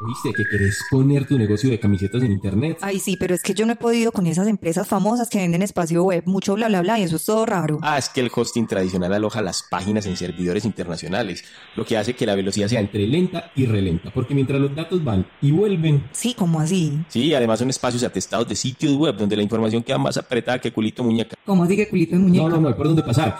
¿Viste que querés poner tu negocio de camisetas en internet? Ay, sí, pero es que yo no he podido con esas empresas famosas que venden espacio web, mucho bla bla bla, y eso es todo raro. Ah, es que el hosting tradicional aloja las páginas en servidores internacionales, lo que hace que la velocidad sea entre lenta y relenta, porque mientras los datos van y vuelven. Sí, ¿cómo así? Sí, además son espacios atestados de sitios web donde la información queda más apretada que culito muñeca. ¿Cómo así que culito de muñeca? No, no, no, hay por dónde pasar.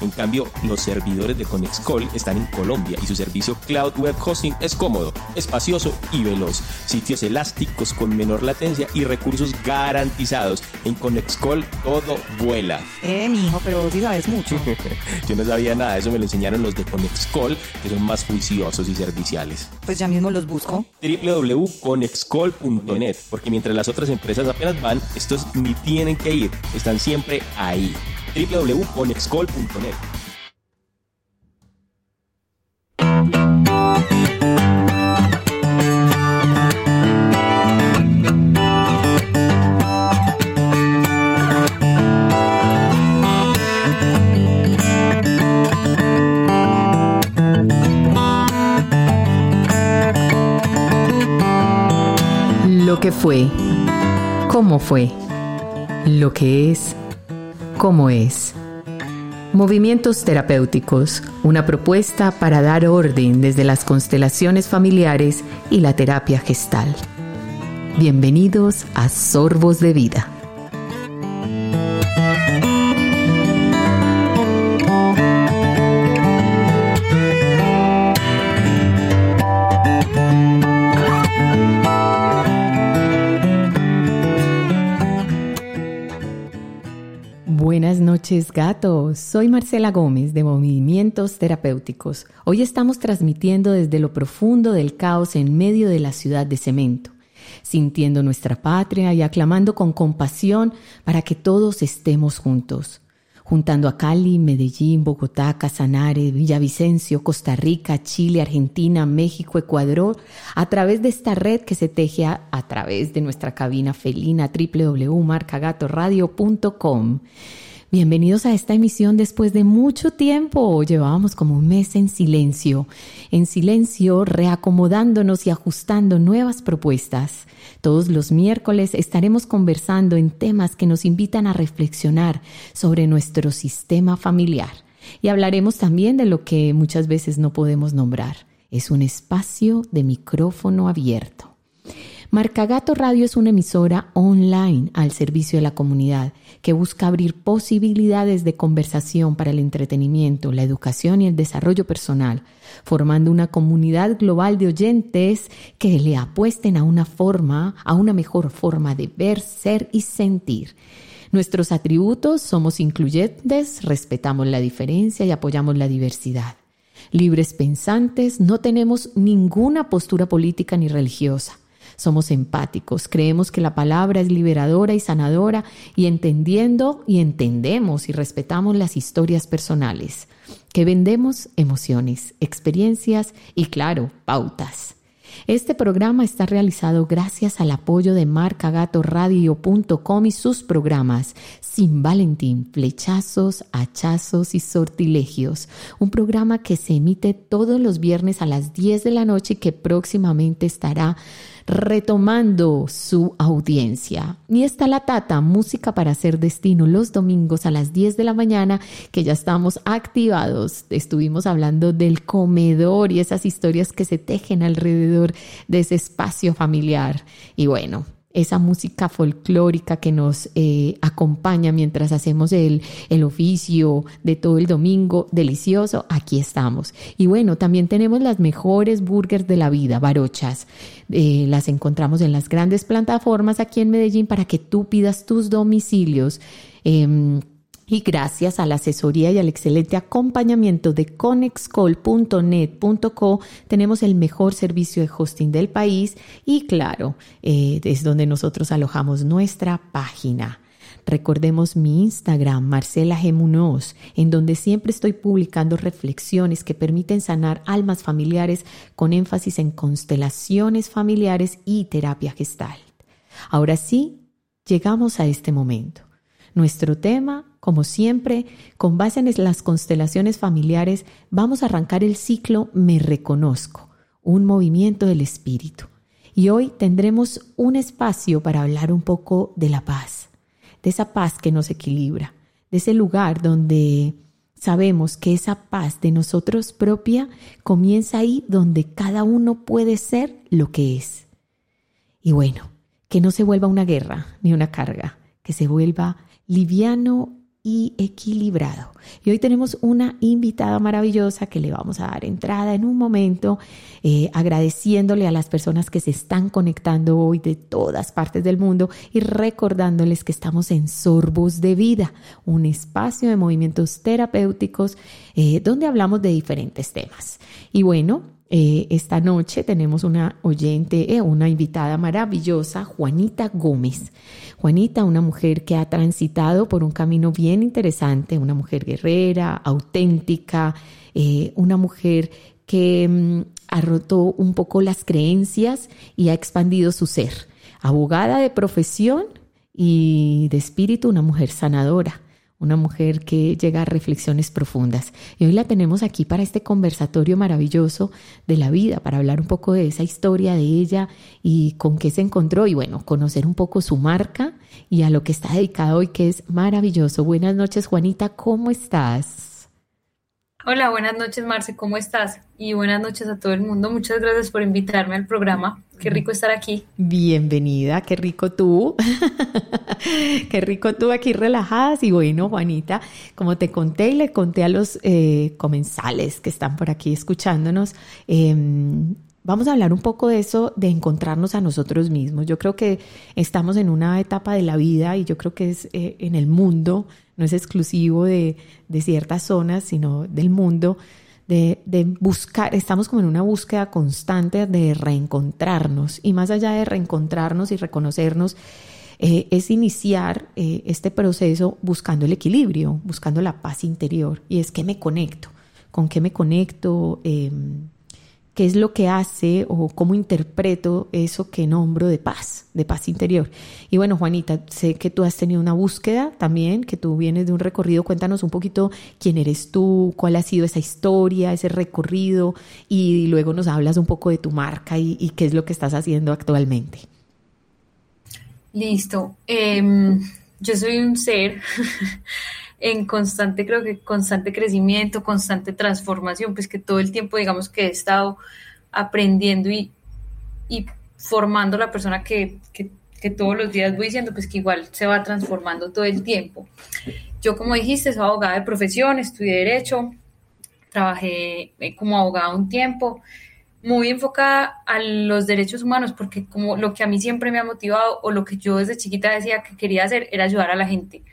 En cambio, los servidores de Conexcall están en Colombia y su servicio Cloud Web Hosting es cómodo, espacioso y veloz. Sitios elásticos con menor latencia y recursos garantizados. En Conexcall todo vuela. Eh, mijo, pero vos sí sabes mucho. Yo no sabía nada, eso me lo enseñaron los de Conexcall, que son más juiciosos y serviciales. Pues ya mismo los busco. www.conexcall.net, porque mientras las otras empresas apenas van, estos ni tienen que ir, están siempre ahí www.conexcol.net. Lo que fue, cómo fue, lo que es, cómo es. Movimientos terapéuticos, una propuesta para dar orden desde las constelaciones familiares y la terapia gestal. Bienvenidos a Sorbos de Vida. Noches gatos, soy Marcela Gómez de Movimientos Terapéuticos. Hoy estamos transmitiendo desde lo profundo del caos en medio de la ciudad de cemento, sintiendo nuestra patria y aclamando con compasión para que todos estemos juntos juntando a Cali, Medellín, Bogotá, Casanare, Villavicencio, Costa Rica, Chile, Argentina, México, Ecuador, a través de esta red que se teje a, a través de nuestra cabina felina www.marcagatoradio.com. Bienvenidos a esta emisión después de mucho tiempo. Llevábamos como un mes en silencio, en silencio reacomodándonos y ajustando nuevas propuestas. Todos los miércoles estaremos conversando en temas que nos invitan a reflexionar sobre nuestro sistema familiar. Y hablaremos también de lo que muchas veces no podemos nombrar. Es un espacio de micrófono abierto. Marcagato Radio es una emisora online al servicio de la comunidad que busca abrir posibilidades de conversación para el entretenimiento, la educación y el desarrollo personal, formando una comunidad global de oyentes que le apuesten a una forma, a una mejor forma de ver, ser y sentir. Nuestros atributos somos incluyentes, respetamos la diferencia y apoyamos la diversidad. Libres pensantes, no tenemos ninguna postura política ni religiosa somos empáticos, creemos que la palabra es liberadora y sanadora y entendiendo y entendemos y respetamos las historias personales, que vendemos emociones, experiencias y claro, pautas. Este programa está realizado gracias al apoyo de marcagatoradio.com y sus programas Sin Valentín, Flechazos, Hachazos y Sortilegios. Un programa que se emite todos los viernes a las 10 de la noche y que próximamente estará retomando su audiencia. Y está la Tata, música para hacer destino, los domingos a las 10 de la mañana, que ya estamos activados. Estuvimos hablando del comedor y esas historias que se tejen alrededor de ese espacio familiar. Y bueno, esa música folclórica que nos eh, acompaña mientras hacemos el, el oficio de todo el domingo, delicioso, aquí estamos. Y bueno, también tenemos las mejores burgers de la vida, barochas. Eh, las encontramos en las grandes plataformas aquí en Medellín para que tú pidas tus domicilios. Em, y gracias a la asesoría y al excelente acompañamiento de conexcall.net.co tenemos el mejor servicio de hosting del país y claro, eh, es donde nosotros alojamos nuestra página. Recordemos mi Instagram, Marcela G. Munoz, en donde siempre estoy publicando reflexiones que permiten sanar almas familiares con énfasis en constelaciones familiares y terapia gestal. Ahora sí, llegamos a este momento. Nuestro tema, como siempre, con base en las constelaciones familiares, vamos a arrancar el ciclo Me Reconozco, un movimiento del espíritu. Y hoy tendremos un espacio para hablar un poco de la paz, de esa paz que nos equilibra, de ese lugar donde sabemos que esa paz de nosotros propia comienza ahí donde cada uno puede ser lo que es. Y bueno, que no se vuelva una guerra ni una carga, que se vuelva liviano y equilibrado. Y hoy tenemos una invitada maravillosa que le vamos a dar entrada en un momento, eh, agradeciéndole a las personas que se están conectando hoy de todas partes del mundo y recordándoles que estamos en Sorbos de Vida, un espacio de movimientos terapéuticos eh, donde hablamos de diferentes temas. Y bueno, eh, esta noche tenemos una oyente, eh, una invitada maravillosa, Juanita Gómez. Juanita, una mujer que ha transitado por un camino bien interesante, una mujer guerrera, auténtica, eh, una mujer que mm, ha roto un poco las creencias y ha expandido su ser. Abogada de profesión y de espíritu, una mujer sanadora una mujer que llega a reflexiones profundas. Y hoy la tenemos aquí para este conversatorio maravilloso de la vida, para hablar un poco de esa historia de ella y con qué se encontró y bueno, conocer un poco su marca y a lo que está dedicado hoy, que es maravilloso. Buenas noches, Juanita, ¿cómo estás? Hola, buenas noches, Marce, ¿cómo estás? Y buenas noches a todo el mundo. Muchas gracias por invitarme al programa. Qué rico estar aquí. Bienvenida, qué rico tú. qué rico tú aquí relajadas. Y bueno, Juanita, como te conté y le conté a los eh, comensales que están por aquí escuchándonos, em, Vamos a hablar un poco de eso, de encontrarnos a nosotros mismos. Yo creo que estamos en una etapa de la vida y yo creo que es eh, en el mundo, no es exclusivo de, ciertas zonas, sino del mundo, de, buscar, estamos como en una búsqueda constante de reencontrarnos. Y más allá de reencontrarnos y reconocernos, eh, es iniciar eh, este proceso buscando el equilibrio, buscando la paz interior. Y es que me conecto, con qué me conecto. Em, qué es lo que hace o cómo interpreto eso que nombro de paz, de paz interior. Y bueno, Juanita, sé que tú has tenido una búsqueda también, que tú vienes de un recorrido. Cuéntanos un poquito quién eres tú, cuál ha sido esa historia, ese recorrido, y luego nos hablas un poco de tu marca y, qué es lo que estás haciendo actualmente. Listo. Em, yo soy un ser en constante, creo que constante crecimiento, constante transformación, pues que todo el tiempo digamos que he estado aprendiendo y, y formando la persona que, que, todos los días voy diciendo, pues que igual se va transformando todo el tiempo. Yo, como dijiste, soy abogada de profesión, estudié Derecho, trabajé eh, como abogada un tiempo, muy enfocada a los derechos humanos, porque como lo que a mí siempre me ha motivado o lo que yo desde chiquita decía que quería hacer era ayudar a la gente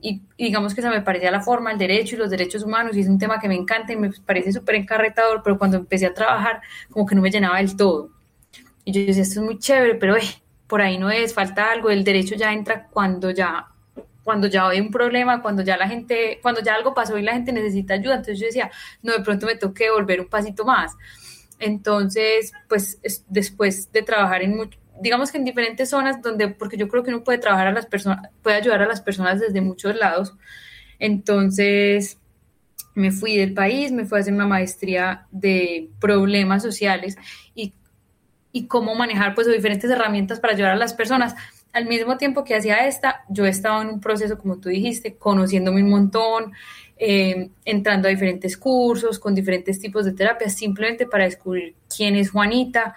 y, digamos que esa me parecía la forma, el derecho y los derechos humanos, y es un tema que me encanta y me parece súper encarretador, pero cuando empecé a trabajar, como que no me llenaba del todo. Y yo decía, esto es muy chévere, pero eh, por ahí no es, falta algo, el derecho ya entra cuando ya cuando ya hay un problema, cuando ya la gente, cuando ya algo pasó y la gente necesita ayuda, entonces yo decía, no, de pronto me toque volver un pasito más. Entonces, pues después de trabajar en mucho, digamos que en diferentes zonas donde, porque yo creo que uno puede trabajar a las personas, puede ayudar a las personas desde muchos lados. Entonces, me fui del país, me fui a hacer una maestría de problemas sociales y, y cómo manejar pues diferentes herramientas para ayudar a las personas. Al mismo tiempo que hacía esta, yo estaba en un proceso, como tú dijiste, conociéndome un montón, eh, entrando a diferentes cursos, con diferentes tipos de terapias, simplemente para descubrir quién es Juanita,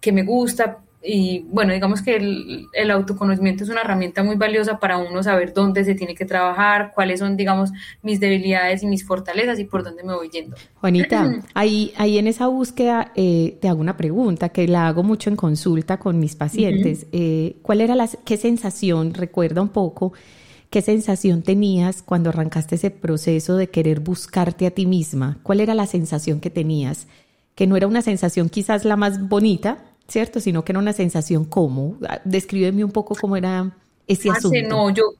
qué me gusta, y bueno, digamos que el, autoconocimiento es una herramienta muy valiosa para uno saber dónde se tiene que trabajar, cuáles son, digamos, mis debilidades y mis fortalezas y por dónde me voy yendo. Juanita, ahí, ahí en esa búsqueda eh, te hago una pregunta que la hago mucho en consulta con mis pacientes. Eh, ¿Cuál era la, qué sensación, recuerda un poco, qué sensación tenías cuando arrancaste ese proceso de querer buscarte a ti misma? ¿Cuál era la sensación que tenías? Que no era una sensación quizás la más bonita, ¿cierto? Sino que era una sensación como, ah, descríbeme un poco cómo era ese asunto. No, yo,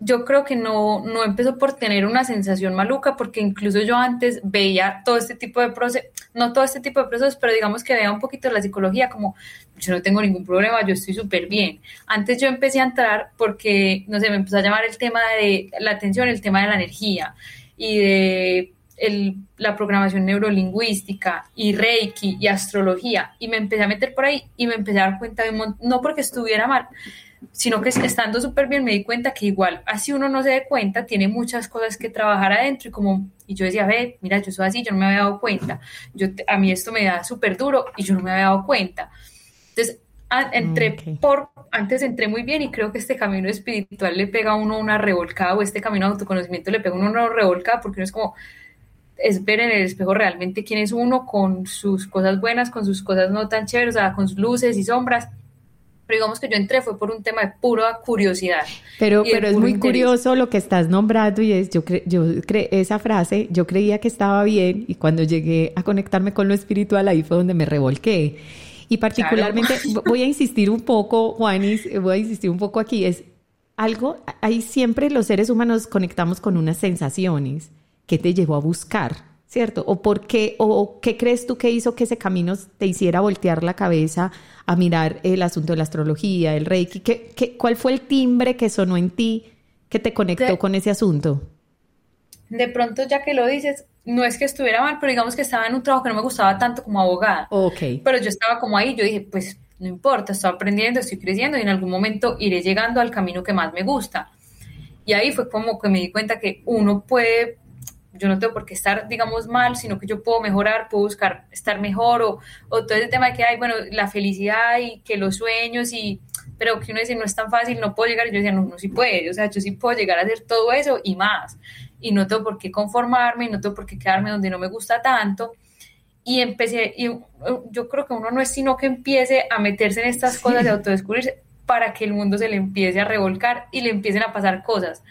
yo creo que no, no empezó por tener una sensación maluca, porque incluso yo antes veía todo este tipo de procesos, no todo este tipo de procesos, pero digamos que veía un poquito la psicología como, yo no tengo ningún problema, yo estoy súper bien. Antes yo empecé a entrar porque, no sé, me empezó a llamar el tema de la atención, el tema de la energía y de la programación neurolingüística y Reiki y astrología y me empecé a meter por ahí y me empecé a dar cuenta de un no porque estuviera mal, sino que estando súper bien me di cuenta que igual, así uno no se dé cuenta, tiene muchas cosas que trabajar adentro y como, y yo decía, ve, mira, yo soy así, yo no me había dado cuenta, yo, a mí esto me da súper duro y yo no me había dado cuenta. Entonces, entré por, antes entré muy bien y creo que este camino espiritual le pega a uno una revolcada o este camino de autoconocimiento le pega a uno una revolcada porque uno es como, es ver en el espejo realmente quién es uno con sus cosas buenas, con sus cosas no tan chéveres, o sea, con sus luces y sombras pero digamos que yo entré fue por un tema de pura curiosidad. Pero, pero es muy curioso lo que estás nombrando y es, yo, yo esa frase, yo creía que estaba bien y cuando llegué a conectarme con lo espiritual ahí fue donde me revolqué. Y particularmente voy a insistir un poco, Juanis, voy a insistir un poco aquí, es algo, ahí siempre los seres humanos conectamos con unas sensaciones que te llevó a buscar ¿cierto? ¿O por qué, o qué crees tú que hizo que ese camino te hiciera voltear la cabeza a mirar el asunto de la astrología, el reiki? ¿Qué, qué, cuál fue el timbre que sonó en ti que te conectó con ese asunto? De pronto, ya que lo dices, no es que estuviera mal, pero digamos que estaba en un trabajo que no me gustaba tanto como abogada. Ok. Pero yo estaba como ahí, yo dije, pues no importa, estoy aprendiendo, estoy creciendo y en algún momento iré llegando al camino que más me gusta. Y ahí fue como que me di cuenta que uno puede yo no tengo por qué estar, digamos, mal, sino que yo puedo mejorar, puedo buscar estar mejor, o, o todo ese tema de que hay, bueno, la felicidad y que los sueños, y pero que uno dice, no es tan fácil, no puedo llegar, y yo decía, no, no sí puede, o sea, yo sí puedo llegar a hacer todo eso y más, y no tengo por qué conformarme, y no tengo por qué quedarme donde no me gusta tanto, y empecé, y yo creo que uno no es sino que empiece a meterse en estas cosas de autodescubrirse para que el mundo se le empiece a revolcar y le empiecen a pasar cosas.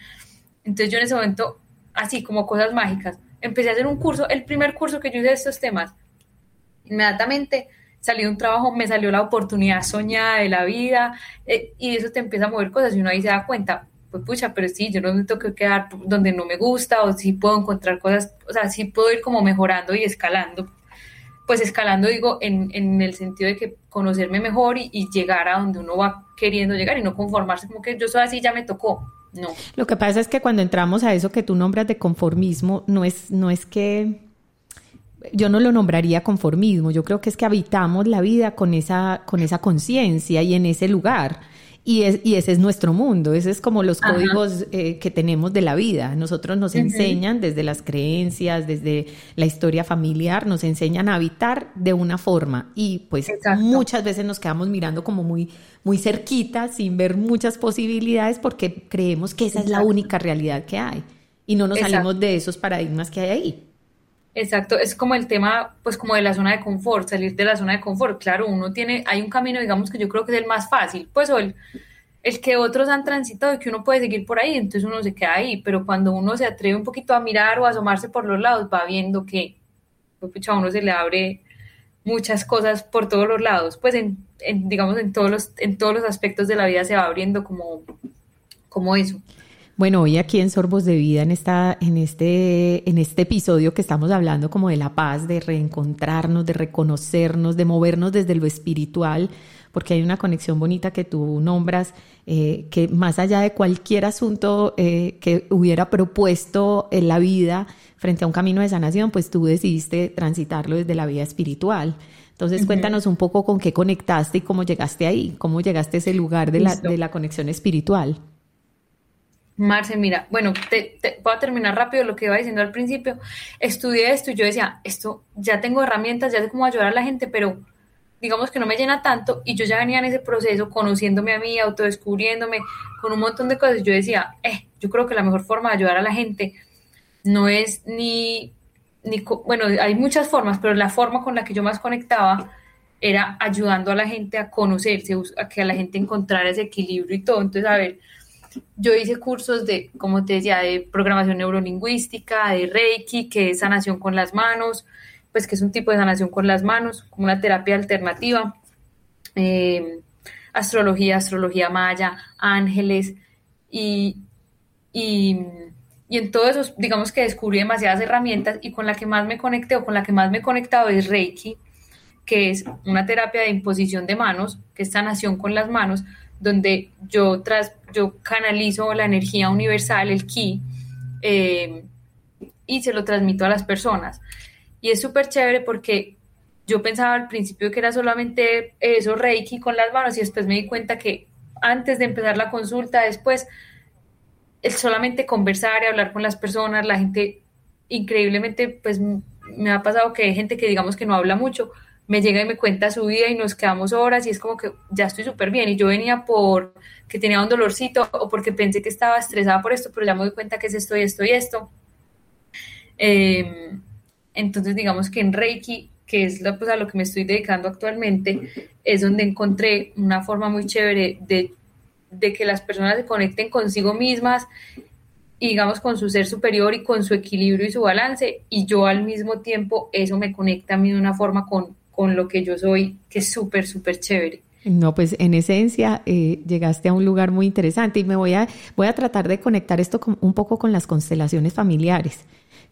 Entonces yo en ese momento así como cosas mágicas. Empecé a hacer un curso, el primer curso que yo hice de estos temas. Inmediatamente salí de un trabajo, me salió la oportunidad soñada de la vida eh, y eso te empieza a mover cosas y uno ahí se da cuenta, pues pucha, pero sí, yo no me tengo que quedar donde no me gusta o sí puedo encontrar cosas, o sea, sí puedo ir como mejorando y escalando. Pues escalando digo en, en el sentido de que conocerme mejor y, y llegar a donde uno va queriendo llegar y no conformarse como que yo soy así, ya me tocó no. Lo que pasa es que cuando entramos a eso que tú nombras de conformismo, no es, no es que yo no lo nombraría conformismo, yo creo que es que habitamos la vida con esa, con esa conciencia y en ese lugar. Y, es, y ese es nuestro mundo, ese es como los códigos eh, que tenemos de la vida. Nosotros nos enseñan desde las creencias, desde la historia familiar, nos enseñan a habitar de una forma. Y pues muchas veces nos quedamos mirando como muy, muy cerquita sin ver muchas posibilidades porque creemos que esa es la única realidad que hay. Y no nos salimos de esos paradigmas que hay ahí. Exacto, es como el tema, pues como de la zona de confort, salir de la zona de confort. Claro, uno tiene, hay un camino, digamos que yo creo que es el más fácil, pues el, el que otros han transitado y que uno puede seguir por ahí, entonces uno se queda ahí, pero cuando uno se atreve un poquito a mirar o a asomarse por los lados, va viendo que, pues, a uno se le abre muchas cosas por todos los lados, pues en, digamos en todos los, en todos los aspectos de la vida se va abriendo como, como eso. Bueno, hoy aquí en Sorbos de Vida, en, esta, en, este, en este episodio que estamos hablando como de la paz, de reencontrarnos, de reconocernos, de movernos desde lo espiritual, porque hay una conexión bonita que tú nombras, eh, que más allá de cualquier asunto eh, que hubiera propuesto en la vida frente a un camino de sanación, pues tú decidiste transitarlo desde la vida espiritual. Entonces, cuéntanos un poco con qué conectaste y cómo llegaste ahí, cómo llegaste a ese lugar de la, de la conexión espiritual. Marce, mira, bueno, te, voy a terminar rápido lo que iba diciendo al principio. Estudié esto y yo decía, esto ya tengo herramientas, ya sé cómo ayudar a la gente, pero digamos que no me llena tanto y yo ya venía en ese proceso conociéndome a mí, autodescubriéndome con un montón de cosas. Yo decía, eh, yo creo que la mejor forma de ayudar a la gente no es ni, ni, bueno, hay muchas formas, pero la forma con la que yo más conectaba era ayudando a la gente a conocerse, a que la gente encontrara ese equilibrio y todo. Entonces, a ver, yo hice cursos de, como te decía, de programación neurolingüística, de Reiki, que es sanación con las manos, pues que es un tipo de sanación con las manos, como una terapia alternativa, eh, astrología, astrología maya, ángeles, y, y, y, en todo eso, digamos que descubrí demasiadas herramientas y con la que más me conecté o con la que más me he conectado es Reiki, que es una terapia de imposición de manos, que es sanación con las manos, donde yo, tras, yo canalizo la energía universal, el ki, eh, y se lo transmito a las personas. Y es súper chévere porque yo pensaba al principio que era solamente eso, Reiki con las manos, y después me di cuenta que antes de empezar la consulta, después, el solamente conversar y hablar con las personas, la gente increíblemente, pues me ha pasado que hay gente que digamos que no habla mucho, me llega y me cuenta su vida y nos quedamos horas y es como que ya estoy súper bien y yo venía por que tenía un dolorcito o porque pensé que estaba estresada por esto, pero ya me doy cuenta que es esto y esto y esto. Em, entonces digamos que en Reiki, que es la, pues, a lo que me estoy dedicando actualmente, es donde encontré una forma muy chévere de, de que las personas se conecten consigo mismas y digamos con su ser superior y con su equilibrio y su balance y yo al mismo tiempo eso me conecta a mí de una forma con, con lo que yo soy, que es súper, súper chévere. No, pues en esencia eh, llegaste a un lugar muy interesante y me voy a, voy a tratar de conectar esto un poco con las constelaciones familiares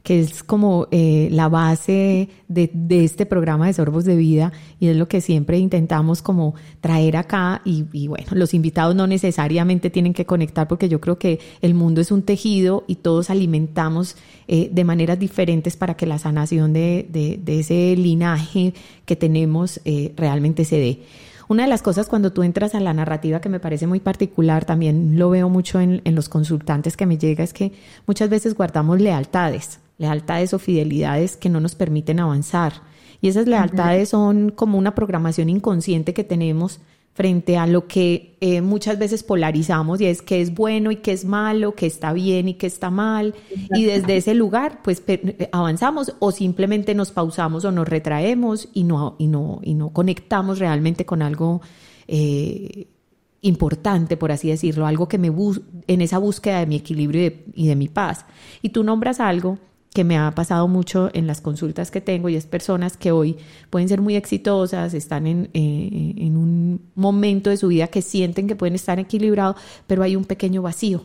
que es como eh, la base de, este programa de Sorbos de Vida y es lo que siempre intentamos como traer acá y, bueno, los invitados no necesariamente tienen que conectar porque yo creo que el mundo es un tejido y todos alimentamos eh, de maneras diferentes para que la sanación de ese linaje que tenemos eh, realmente se dé. Una de las cosas cuando tú entras a la narrativa que me parece muy particular, también lo veo mucho en, en los consultantes que me llega, es que muchas veces guardamos lealtades lealtades o fidelidades que no nos permiten avanzar. Y esas lealtades son como una programación inconsciente que tenemos frente a lo que eh, muchas veces polarizamos y es que es bueno y que es malo, que está bien y que está mal. Y desde ese lugar pues eh, avanzamos o simplemente nos pausamos o nos retraemos y no, y no, y no conectamos realmente con algo eh, importante, por así decirlo, algo que me en esa búsqueda de mi equilibrio y de, y de mi paz. Y tú nombras algo que me ha pasado mucho en las consultas que tengo y es personas que hoy pueden ser muy exitosas, están en, eh, en un momento de su vida que sienten que pueden estar equilibrados, pero hay un pequeño vacío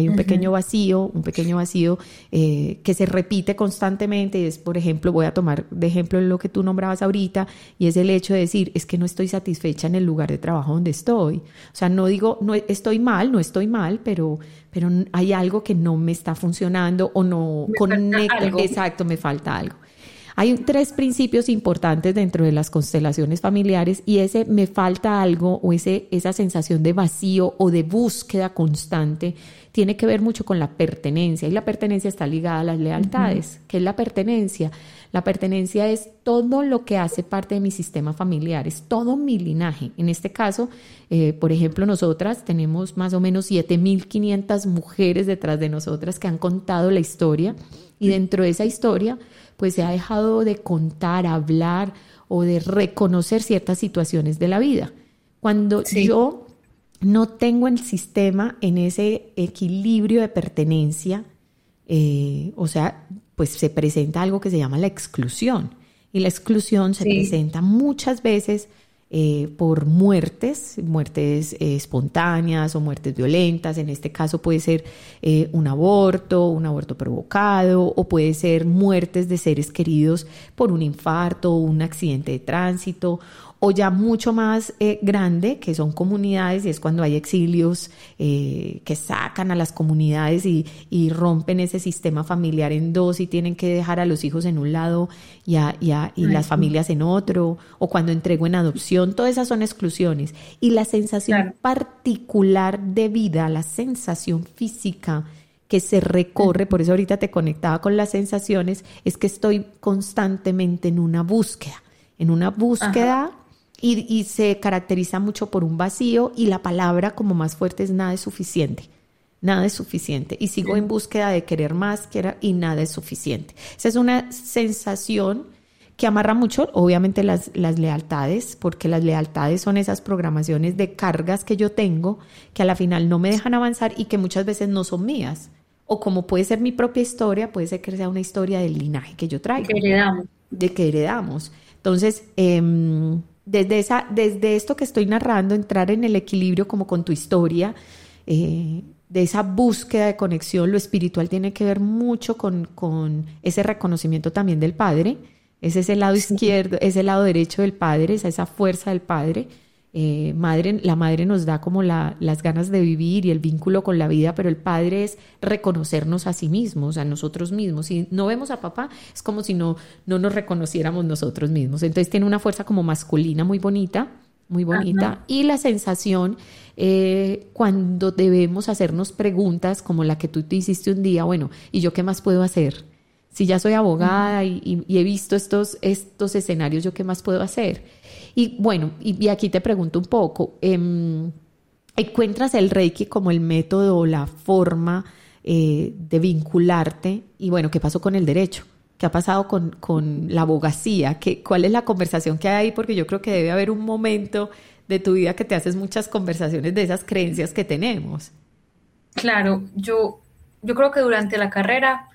hay un pequeño vacío, un pequeño vacío eh, que se repite constantemente y es, por ejemplo, voy a tomar de ejemplo lo que tú nombrabas ahorita y es el hecho de decir, es que no estoy satisfecha en el lugar de trabajo donde estoy. O sea, no digo, no estoy mal, no estoy mal, pero, pero hay algo que no me está funcionando o no conecta. Exacto, me falta algo. Hay tres principios importantes dentro de las constelaciones familiares y ese me falta algo o ese, esa sensación de vacío o de búsqueda constante tiene que ver mucho con la pertenencia y la pertenencia está ligada a las lealtades. ¿Qué es la pertenencia? La pertenencia es todo lo que hace parte de mi sistema familiar, es todo mi linaje. En este caso, eh, por ejemplo, nosotras tenemos más o menos 7.500 mujeres detrás de nosotras que han contado la historia y dentro de esa historia pues se ha dejado de contar, hablar o de reconocer ciertas situaciones de la vida. Cuando yo no tengo el sistema en ese equilibrio de pertenencia, eh, o sea, pues se presenta algo que se llama la exclusión. Y la exclusión se presenta muchas veces eh, por muertes, muertes eh, espontáneas o muertes violentas. En este caso puede ser eh, un aborto, un aborto provocado, o puede ser muertes de seres queridos por un infarto, un accidente de tránsito, o ya mucho más eh, grande, que son comunidades, y es cuando hay exilios eh, que sacan a las comunidades y, y, rompen ese sistema familiar en dos y tienen que dejar a los hijos en un lado y, y las familias en otro, o cuando entrego en adopción, todas esas son exclusiones. Y la sensación particular de vida, la sensación física, que se recorre, por eso ahorita te conectaba con las sensaciones, es que estoy constantemente en una búsqueda, en una búsqueda y, se caracteriza mucho por un vacío y la palabra como más fuerte es nada es suficiente. Nada es suficiente. Y sigo en búsqueda de querer más y nada es suficiente. Esa es una sensación que amarra mucho, obviamente, las, las lealtades, porque las lealtades son esas programaciones de cargas que yo tengo que a la final no me dejan avanzar y que muchas veces no son mías. O como puede ser mi propia historia, puede ser que sea una historia del linaje que yo traigo. Que heredamos. De que heredamos. Entonces, eh, desde, esa, desde esto que estoy narrando, entrar en el equilibrio como con tu historia, eh, de esa búsqueda de conexión, lo espiritual tiene que ver mucho con, con ese reconocimiento también del Padre, es ese lado izquierdo, ese lado derecho del Padre, es esa fuerza del Padre. Eh, madre, la madre nos da como la, las ganas de vivir y el vínculo con la vida, pero el padre es reconocernos a sí mismos, a nosotros mismos. Si no vemos a papá, es como si no, no nos reconociéramos nosotros mismos. Entonces tiene una fuerza como masculina muy bonita, muy bonita. Y la sensación eh, cuando debemos hacernos preguntas como la que tú te hiciste un día, bueno, ¿y yo qué más puedo hacer? Si ya soy abogada y, he visto estos, estos escenarios, ¿yo qué más puedo hacer? Y bueno, y, aquí te pregunto un poco, em, ¿encuentras el Reiki como el método o la forma eh, de vincularte? Y bueno, ¿qué pasó con el derecho? ¿Qué ha pasado con, con la abogacía? ¿Qué, ¿Cuál es la conversación que hay ahí? Porque yo creo que debe haber un momento de tu vida que te haces muchas conversaciones de esas creencias que tenemos. Claro, yo, yo creo que durante la carrera,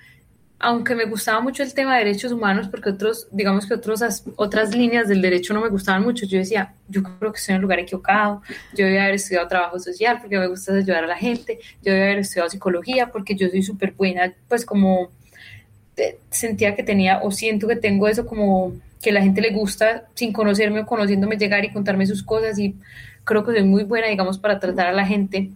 aunque me gustaba mucho el tema de derechos humanos, porque otros, digamos que otros, otras líneas del derecho no me gustaban mucho, yo decía, yo creo que estoy en el lugar equivocado, yo debía haber estudiado trabajo social porque me gusta ayudar a la gente, yo debía haber estudiado psicología porque yo soy súper buena, pues como eh, sentía que tenía o siento que tengo eso como que la gente le gusta sin conocerme o conociéndome llegar y contarme sus cosas. Y creo que soy muy buena, digamos, para tratar a la gente.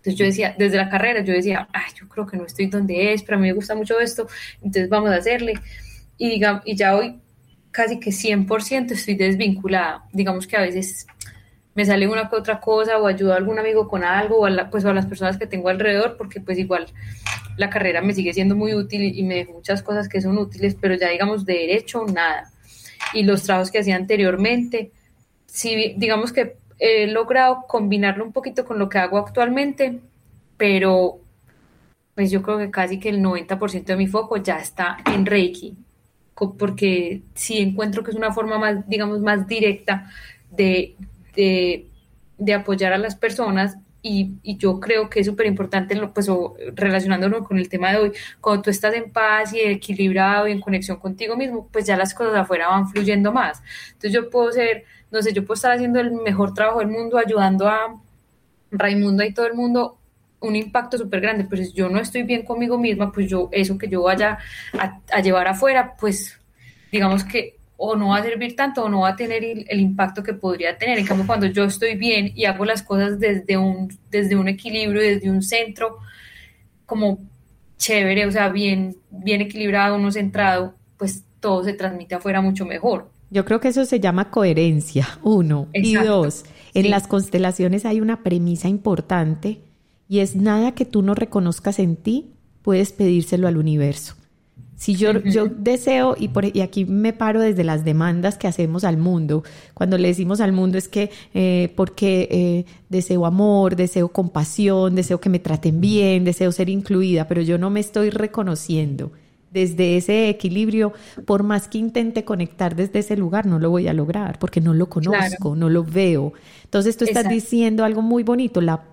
Entonces yo decía, desde la carrera, yo decía, ay, yo creo que no estoy donde es, pero a mí me gusta mucho esto, entonces vamos a hacerle. Y, digamos, y ya hoy casi que 100% estoy desvinculada. Digamos que a veces me sale una que otra cosa o ayudo a algún amigo con algo o a, pues, a las personas que tengo alrededor porque pues igual la carrera me sigue siendo muy útil y me dejo muchas cosas que son útiles, pero ya digamos de derecho, nada y los trabajos que hacía anteriormente. Sí, digamos que he logrado combinarlo un poquito con lo que hago actualmente, pero pues yo creo que casi que el 90% de mi foco ya está en Reiki, porque sí encuentro que es una forma más, digamos, más directa de, de, de apoyar a las personas y, yo creo que es súper importante, pues, relacionándonos con el tema de hoy, cuando tú estás en paz y equilibrado y en conexión contigo mismo, pues ya las cosas afuera van fluyendo más. Entonces yo puedo ser, no sé, yo puedo estar haciendo el mejor trabajo del mundo, ayudando a Raimundo y todo el mundo, un impacto súper grande, pero si yo no estoy bien conmigo misma, pues yo, eso que yo vaya a llevar afuera, pues digamos que o no va a servir tanto o no va a tener el, impacto que podría tener. En cambio, cuando yo estoy bien y hago las cosas desde un, desde un equilibrio, desde un centro, como chévere, o sea, bien, bien equilibrado, uno centrado, pues todo se transmite afuera mucho mejor. Yo creo que eso se llama coherencia, uno. Y dos, en las constelaciones hay una premisa importante y es nada que tú no reconozcas en ti, puedes pedírselo al universo. Si yo, yo deseo, y, por, y aquí me paro desde las demandas que hacemos al mundo, cuando le decimos al mundo es que eh, porque eh, deseo amor, deseo compasión, deseo que me traten bien, deseo ser incluida, pero yo no me estoy reconociendo desde ese equilibrio, por más que intente conectar desde ese lugar, no lo voy a lograr porque no lo conozco, no lo veo. Entonces tú estás diciendo algo muy bonito, la,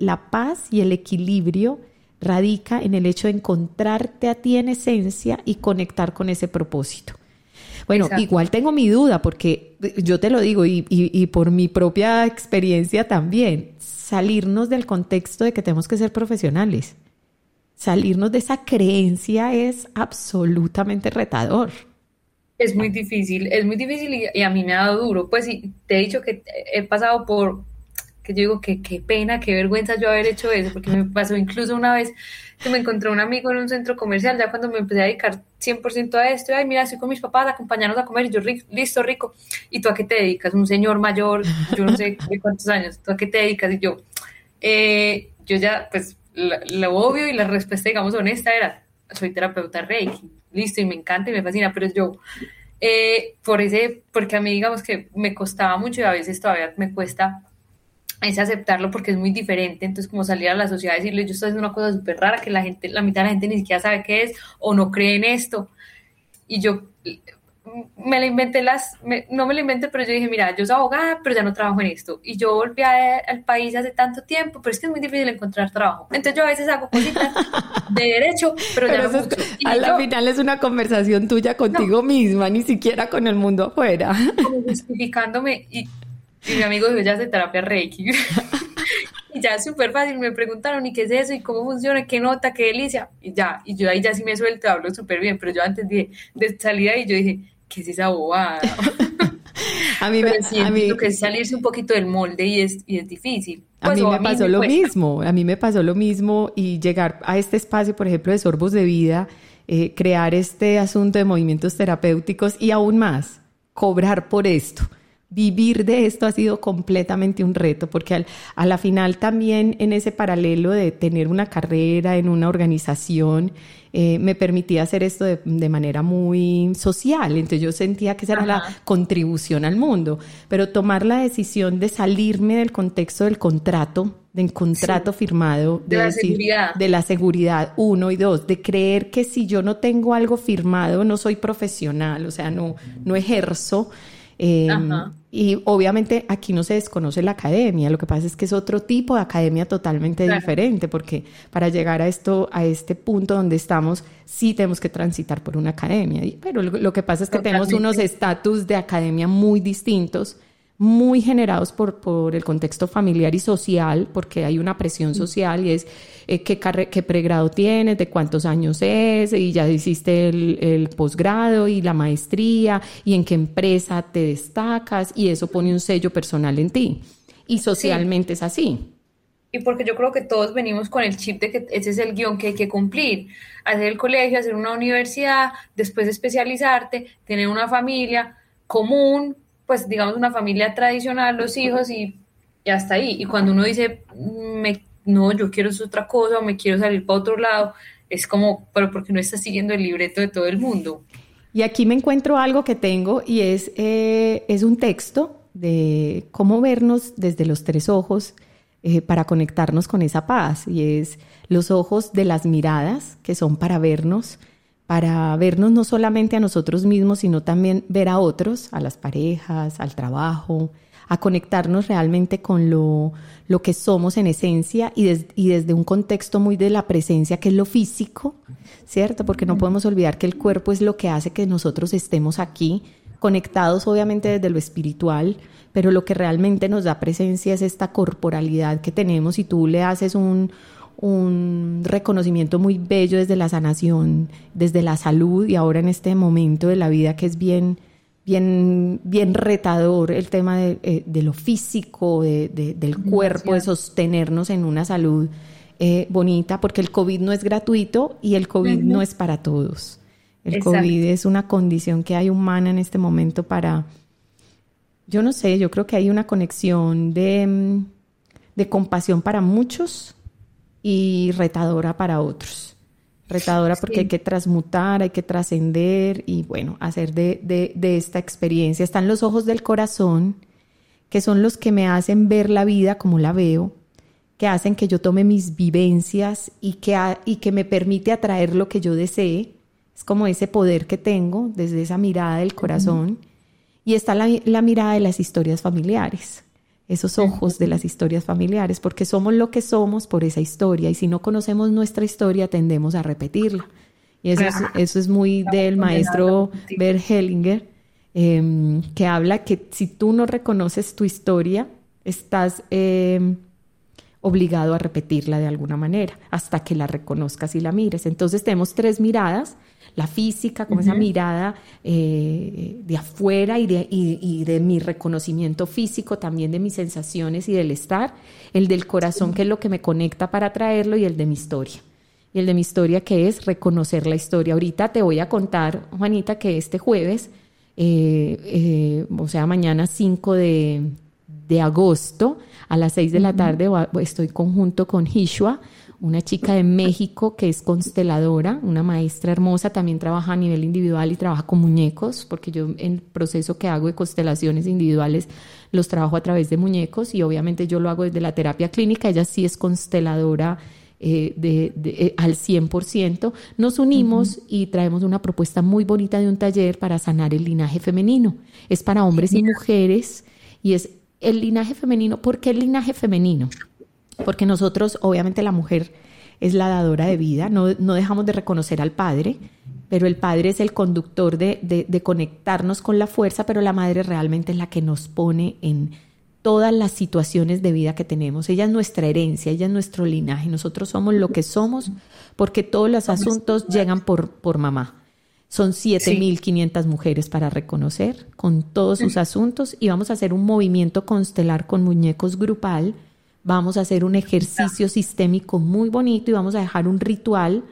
la paz y el equilibrio radica en el hecho de encontrarte a ti en esencia y conectar con ese propósito. Bueno, igual tengo mi duda porque yo te lo digo y, por mi propia experiencia también, salirnos del contexto de que tenemos que ser profesionales, salirnos de esa creencia es absolutamente retador. Es muy difícil, es muy difícil y, y a mí me ha dado duro. Pues sí, te he dicho que he pasado por que yo digo que qué pena, qué vergüenza yo haber hecho eso, porque me pasó incluso una vez que me encontré un amigo en un centro comercial, ya cuando me empecé a dedicar 100% a esto, ay, mira, estoy con mis papás, acompañarnos a comer, y yo, listo, rico, ¿y tú a qué te dedicas? Un señor mayor, yo no sé cuántos años, ¿tú a qué te dedicas? Y yo, eh, yo ya, pues, lo obvio y la respuesta, digamos, honesta era, soy terapeuta Reiki, listo, y me encanta y me fascina, pero yo, eh, por ese, porque a mí, digamos que me costaba mucho y a veces todavía me cuesta es aceptarlo porque es muy diferente, entonces como salir a la sociedad y decirle yo estoy haciendo una cosa súper rara que la gente, la mitad de la gente ni siquiera sabe qué es o no cree en esto. Y yo me la inventé las, no me la inventé, pero yo dije, mira, yo soy abogada, pero ya no trabajo en esto. Y yo volví al país hace tanto tiempo, pero es que es muy difícil encontrar trabajo. Entonces yo a veces hago cositas de derecho, pero, ya no A la final es una conversación tuya contigo misma, ni siquiera con el mundo afuera. Como justificándome y y mi amigo dijo, ya hace terapia Reiki. y ya es súper fácil, me preguntaron, ¿y qué es eso? ¿Y cómo funciona? ¿Qué nota? ¿Qué delicia? Y ya, y yo ahí ya sí me suelto, hablo súper bien, pero yo antes de, de salir ahí yo dije, ¿qué es esa bobada? a mí, me, a mí que es salirse un poquito del molde y es, y es difícil. a mí pues, me pasó lo mismo, a mí me pasó lo mismo y llegar a este espacio, por ejemplo, de sorbos de vida, eh, crear este asunto de movimientos terapéuticos y aún más, cobrar por esto vivir de esto ha sido completamente un reto, porque a la final también en ese paralelo de tener una carrera en una organización, eh, me permitía hacer esto de, manera muy social. Entonces yo sentía que esa era la contribución al mundo. Pero tomar la decisión de salirme del contexto del contrato, del contrato firmado, de, la seguridad. de la seguridad, uno y dos, de creer que si yo no tengo algo firmado, no soy profesional, o sea, no, no ejerzo. Em, y obviamente aquí no se desconoce la academia, lo que pasa es que es otro tipo de academia totalmente diferente, porque para llegar a esto, a este punto donde estamos, sí tenemos que transitar por una academia. Pero lo, que pasa es que tenemos unos estatus de academia muy distintos muy generados por, por el contexto familiar y social, porque hay una presión social y es eh, qué, qué pregrado tienes, de cuántos años es, y ya hiciste el, posgrado y la maestría, y en qué empresa te destacas, y eso pone un sello personal en ti. Y socialmente es así. Y porque yo creo que todos venimos con el chip de que ese es el guion que hay que cumplir. Hacer el colegio, hacer una universidad, después especializarte, tener una familia común, pues digamos una familia tradicional, los hijos y, ya hasta ahí. Y cuando uno dice, me, no, yo quiero otra cosa o me quiero salir para otro lado, es como, pero porque no estás siguiendo el libreto de todo el mundo. Y aquí me encuentro algo que tengo y es, eh, es un texto de cómo vernos desde los tres ojos eh, para conectarnos con esa paz. Y es los ojos de las miradas, que son para vernos, para vernos no solamente a nosotros mismos, sino también ver a otros, a las parejas, al trabajo, a conectarnos realmente con lo, lo que somos en esencia y, y, desde un contexto muy de la presencia que es lo físico, ¿cierto? Porque no podemos olvidar que el cuerpo es lo que hace que nosotros estemos aquí, conectados obviamente desde lo espiritual, pero lo que realmente nos da presencia es esta corporalidad que tenemos y tú le haces un, un reconocimiento muy bello desde la sanación, desde la salud y ahora en este momento de la vida que es bien, bien, bien retador el tema de, eh, lo físico, de, del cuerpo, de sostenernos en una salud eh, bonita, porque el COVID no es gratuito y el COVID no es para todos. El COVID es una condición que hay humana en este momento para, yo no sé, yo creo que hay una conexión de, de compasión para muchos y retadora para otros. Retadora porque hay que transmutar, hay que trascender y bueno, hacer de, de, esta experiencia. Están los ojos del corazón, que son los que me hacen ver la vida como la veo, que hacen que yo tome mis vivencias y que, y que me permite atraer lo que yo desee. Es como ese poder que tengo desde esa mirada del corazón. Y está la, la mirada de las historias familiares esos ojos de las historias familiares, porque somos lo que somos por esa historia y si no conocemos nuestra historia tendemos a repetirla. Y eso, es, eso es muy del maestro Bert Hellinger, em, que habla que si tú no reconoces tu historia, estás em, obligado a repetirla de alguna manera hasta que la reconozcas y la mires. Entonces tenemos tres miradas la física, como esa mirada eh, de afuera y de, y, de, mi reconocimiento físico, también de mis sensaciones y del estar, el del corazón, que es lo que me conecta para traerlo, y el de mi historia. Y el de mi historia, que es reconocer la historia. Ahorita te voy a contar, Juanita, que este jueves, eh, eh, o sea, mañana 5 de, de agosto, a las 6 de la tarde, estoy conjunto con Hishua, una chica de México que es consteladora, una maestra hermosa, también trabaja a nivel individual y trabaja con muñecos, porque yo en el proceso que hago de constelaciones individuales los trabajo a través de muñecos y obviamente yo lo hago desde la terapia clínica, ella sí es consteladora. Eh, de, eh, al 100%, nos unimos y traemos una propuesta muy bonita de un taller para sanar el linaje femenino. Es para hombres y mujeres y es el linaje femenino. ¿Por qué el linaje femenino? Porque nosotros, obviamente la mujer es la dadora de vida, no, dejamos de reconocer al padre, pero el padre es el conductor de, de, conectarnos con la fuerza, pero la madre realmente es la que nos pone en todas las situaciones de vida que tenemos. Ella es nuestra herencia, ella es nuestro linaje, nosotros somos lo que somos porque todos los asuntos llegan por, por mamá. Son 7.500 mujeres para reconocer con todos sus asuntos y vamos a hacer un movimiento constelar con muñecos grupal. Vamos a hacer un ejercicio sistémico muy bonito y vamos a dejar un ritual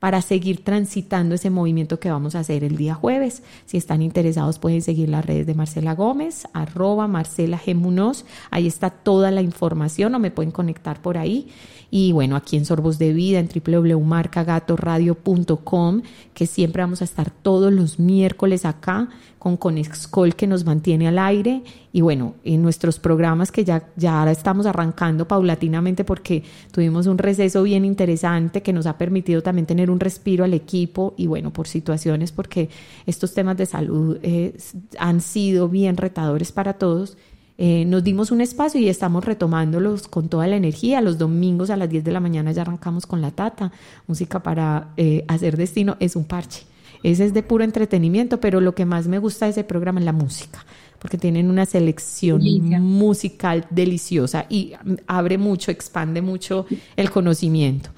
para seguir transitando ese movimiento que vamos a hacer el día jueves. Si están interesados pueden seguir las redes de Marcela Gómez, arroba Marcela G. Munoz. Ahí está toda la información o me pueden conectar por ahí. Y bueno, aquí en Sorbos de Vida, en www.marcagatoradio.com, que siempre vamos a estar todos los miércoles acá con Conexcol que nos mantiene al aire. Y bueno, en nuestros programas que ya, ya ahora estamos arrancando paulatinamente porque tuvimos un receso bien interesante que nos ha permitido también tener un respiro al equipo y bueno, por situaciones, porque estos temas de salud eh, han sido bien retadores para todos eh, nos dimos un espacio y estamos retomándolos con toda la energía. Los domingos a las 10 de la mañana ya arrancamos con la tata. Música para eh, hacer destino es un parche. Ese es de puro entretenimiento, pero lo que más me gusta de ese programa es la música, porque tienen una selección musical deliciosa y abre mucho, expande mucho el conocimiento.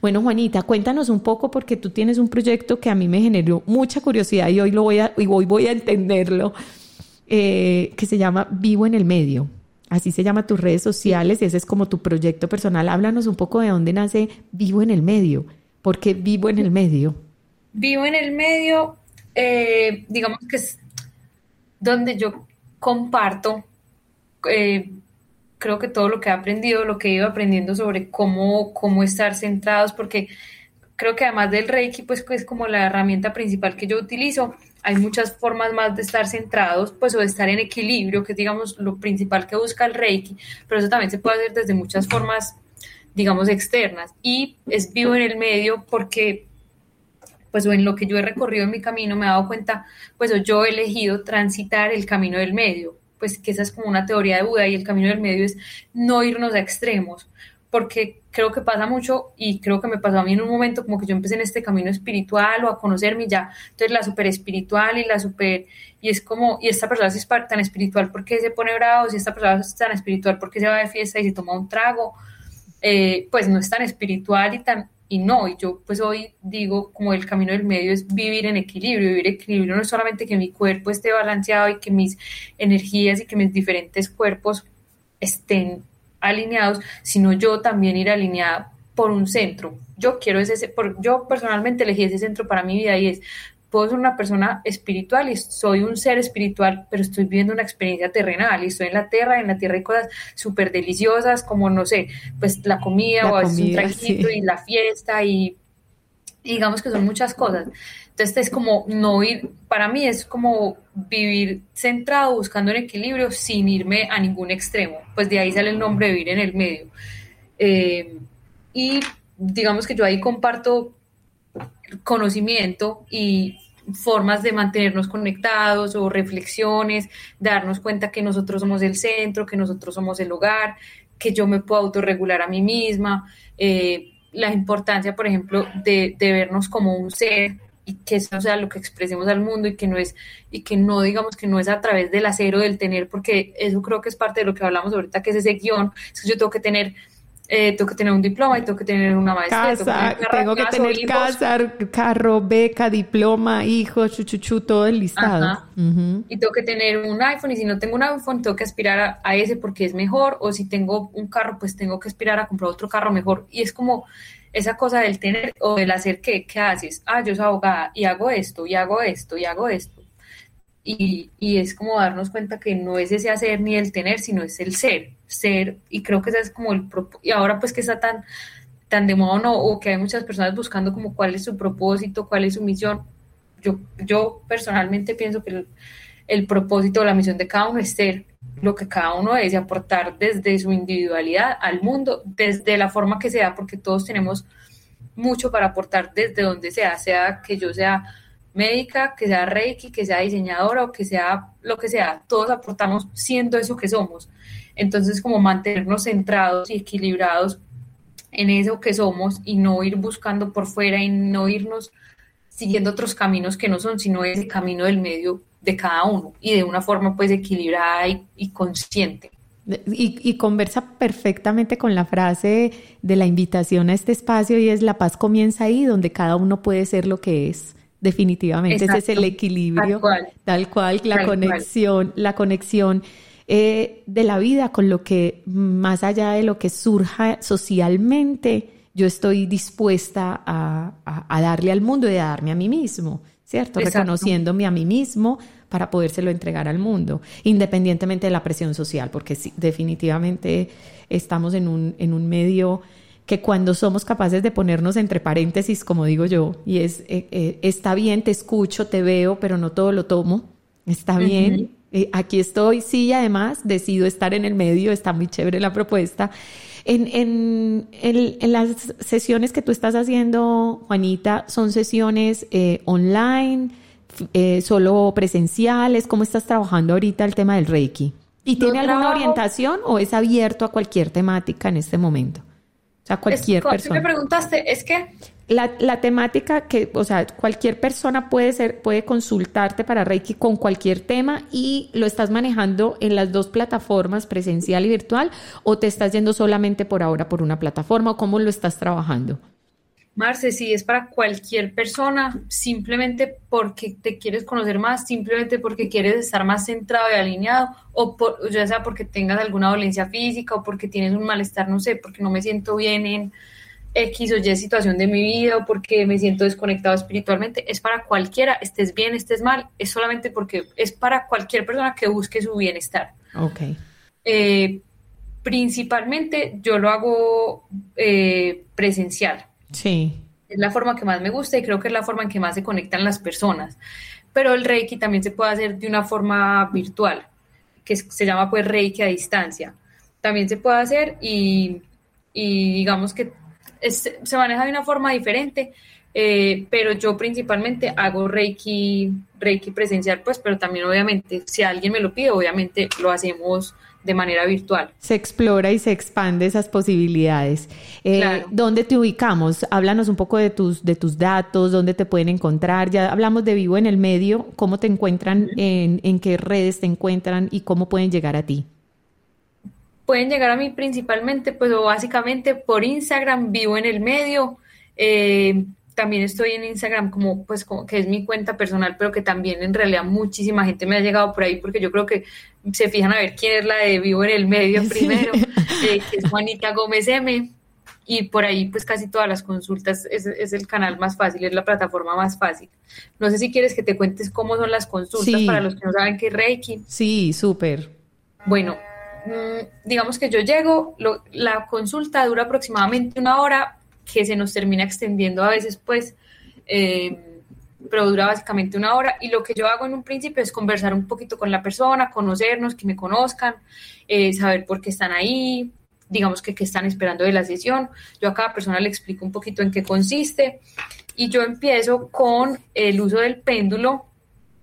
Bueno, Juanita, cuéntanos un poco porque tú tienes un proyecto que a mí me generó mucha curiosidad y hoy lo voy a, y hoy voy a entenderlo eh, que se llama Vivo en el Medio. Así se llama tus redes sociales y ese es como tu proyecto personal. Háblanos un poco de dónde nace Vivo en el Medio. ¿Por qué Vivo en el Medio? Vivo en el Medio, eh, digamos que es donde yo comparto, eh, creo que todo lo que he aprendido, lo que he ido aprendiendo sobre cómo, cómo estar centrados, porque creo que además del Reiki, pues es como la herramienta principal que yo utilizo, hay muchas formas más de estar centrados, pues, o de estar en equilibrio, que es, digamos, lo principal que busca el Reiki, pero eso también se puede hacer desde muchas formas, digamos, externas. Y es vivo en el medio porque, pues, o en lo que yo he recorrido en mi camino, me he dado cuenta, pues, yo he elegido transitar el camino del medio, pues, que esa es como una teoría de Buda y el camino del medio es no irnos a extremos, porque creo que pasa mucho y creo que me pasó a mí en un momento como que yo empecé en este camino espiritual o a conocerme ya, entonces la super espiritual y la super, y es como, y esta persona es tan espiritual porque se pone bravo, si esta persona es tan espiritual porque se va de fiesta y se toma un trago, eh, pues no es tan espiritual y tan, y no, y yo pues hoy digo como el camino del medio es vivir en equilibrio, vivir en equilibrio no es solamente que mi cuerpo esté balanceado y que mis energías y que mis diferentes cuerpos estén alineados, sino yo también ir alineada por un centro. Yo quiero ese, por, yo personalmente elegí ese centro para mi vida y es, puedo ser una persona espiritual y soy un ser espiritual, pero estoy viviendo una experiencia terrenal y estoy en la tierra, en la tierra hay cosas súper deliciosas como, no sé, pues la comida o a un traguito y la fiesta y digamos que son muchas cosas. Entonces es como no ir, para mí es como vivir centrado, buscando un equilibrio sin irme a ningún extremo. Pues de ahí sale el nombre de vivir en el medio. Eh, y digamos que yo ahí comparto conocimiento y formas de mantenernos conectados o reflexiones, darnos cuenta que nosotros somos el centro, que nosotros somos el hogar, que yo me puedo autorregular a mí misma, eh, la importancia, por ejemplo, de, de vernos como un ser y que eso sea lo que expresemos al mundo y que no es y que no digamos que no es a través del acero del tener porque eso creo que es parte de lo que hablamos ahorita que es ese guion. Es que yo tengo que tener eh, tengo que tener un diploma y tengo que tener una maestría. tengo que tener, casa, carro, beca, diploma, hijos, chuchuchu, todo el listado. Y tengo que tener un iPhone y si no tengo un iPhone tengo que aspirar a, ese porque es mejor o si tengo un carro pues tengo que aspirar a comprar otro carro mejor. Y es como esa cosa del tener o del hacer qué, ¿qué haces? Ah, yo soy abogada y hago esto y hago esto y hago esto. Y, y, es como darnos cuenta que no es ese hacer ni el tener, sino es el ser, ser, y creo que ese es como el y ahora pues que está tan, tan de moda no, o que hay muchas personas buscando como cuál es su propósito, cuál es su misión. Yo, yo personalmente pienso que el, propósito o la misión de cada uno es ser lo que cada uno es aportar desde su individualidad al mundo, desde la forma que sea, porque todos tenemos mucho para aportar desde donde sea, sea que yo sea médica, que sea reiki, que sea diseñadora o que sea lo que sea, todos aportamos siendo eso que somos. Entonces, como mantenernos centrados y equilibrados en eso que somos y no ir buscando por fuera y no irnos siguiendo otros caminos que no son, sino ese camino del medio de cada uno y de una forma pues equilibrada y, consciente. Y, y, conversa perfectamente con la frase de la invitación a este espacio y es la paz comienza ahí donde cada uno puede ser lo que es definitivamente. Ese es el equilibrio, tal cual, la conexión, la conexión eh, de la vida con lo que, más allá de lo que surja socialmente, yo estoy dispuesta a, darle al mundo y a darme a mí mismo, ¿cierto? Reconociéndome a mí mismo para podérselo entregar al mundo, independientemente de la presión social, porque sí, definitivamente estamos en un, en un medio que cuando somos capaces de ponernos entre paréntesis, como digo yo, y es, eh, eh, está bien, te escucho, te veo, pero no todo lo tomo, está bien, eh, aquí estoy, sí, y además decido estar en el medio, está muy chévere la propuesta. En, en, en, las sesiones que tú estás haciendo, Juanita, ¿son sesiones online, solo presenciales? ¿Cómo estás trabajando ahorita el tema del Reiki? ¿Y tiene alguna orientación o es abierto a cualquier temática en este momento? Sea, cualquier persona. me preguntaste, es que... La, la, temática que, o sea, cualquier persona puede ser, puede consultarte para Reiki con cualquier tema y lo estás manejando en las dos plataformas, presencial y virtual, o te estás yendo solamente por ahora por una plataforma, o cómo lo estás trabajando. Marce, sí, es para cualquier persona, simplemente porque te quieres conocer más, simplemente porque quieres estar más centrado y alineado, o ya sea porque tengas alguna dolencia física o porque tienes un malestar, no sé, porque no me siento bien en X o Y situación de mi vida o porque me siento desconectado espiritualmente, es para cualquiera, estés bien, estés mal, es solamente porque es para cualquier persona que busque su bienestar. Ok. Eh, principalmente yo lo hago eh, presencial Sí. Es la forma que más me gusta y creo que es la forma en que más se conectan las personas. Pero el Reiki también se puede hacer de una forma virtual, que se llama pues Reiki a distancia. También se puede hacer y, digamos que se maneja de una forma diferente, eh, pero yo principalmente hago Reiki, Reiki presencial, pues, pero también obviamente si alguien me lo pide, obviamente lo hacemos de manera virtual. Se explora y se expande esas posibilidades. Eh, ¿Dónde te ubicamos? Háblanos un poco de tus, de tus datos, dónde te pueden encontrar. Ya hablamos de Vivo en el Medio, cómo te encuentran, en, en qué redes te encuentran y cómo pueden llegar a ti. Pueden llegar a mí principalmente, pues básicamente por Instagram, Vivo en el Medio. Eh, también estoy en Instagram como pues como que es mi cuenta personal, pero que también en realidad muchísima gente me ha llegado por ahí porque yo creo que se fijan a ver quién es la de Vivo en el Medio primero, eh, que es Juanita Gómez M. Y por ahí, pues casi todas las consultas es, es, el canal más fácil, es la plataforma más fácil. No sé si quieres que te cuentes cómo son las consultas para los que no saben qué es Reiki. Sí, súper. Bueno, mm, digamos que yo llego, la consulta dura aproximadamente una hora, que se nos termina extendiendo a veces, pues, eh, pero dura básicamente una hora. Y lo que yo hago en un principio es conversar un poquito con la persona, conocernos, que me conozcan, eh, saber por qué están ahí, digamos que qué están esperando de la sesión. Yo a cada persona le explico un poquito en qué consiste. Y yo empiezo con el uso del péndulo,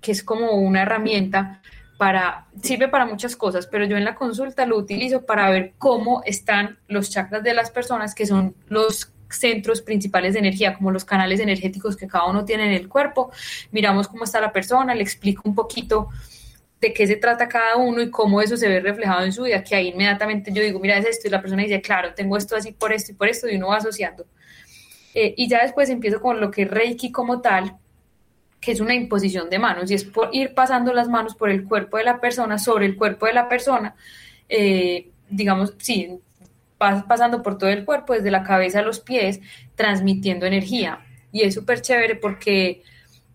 que es como una herramienta para, sirve para muchas cosas, pero yo en la consulta lo utilizo para ver cómo están los chakras de las personas, que son los centros principales de energía, como los canales energéticos que cada uno tiene en el cuerpo. Miramos cómo está la persona, le explico un poquito de qué se trata cada uno y cómo eso se ve reflejado en su vida, que ahí inmediatamente yo digo, mira, es esto, y la persona dice, claro, tengo esto así por esto y por esto, y uno va asociando. Eh, y ya después empiezo con lo que es Reiki como tal, que es una imposición de manos, y es por ir pasando las manos por el cuerpo de la persona, sobre el cuerpo de la persona, eh, digamos, sí, pasando por todo el cuerpo, desde la cabeza a los pies, transmitiendo energía. Y es súper chévere porque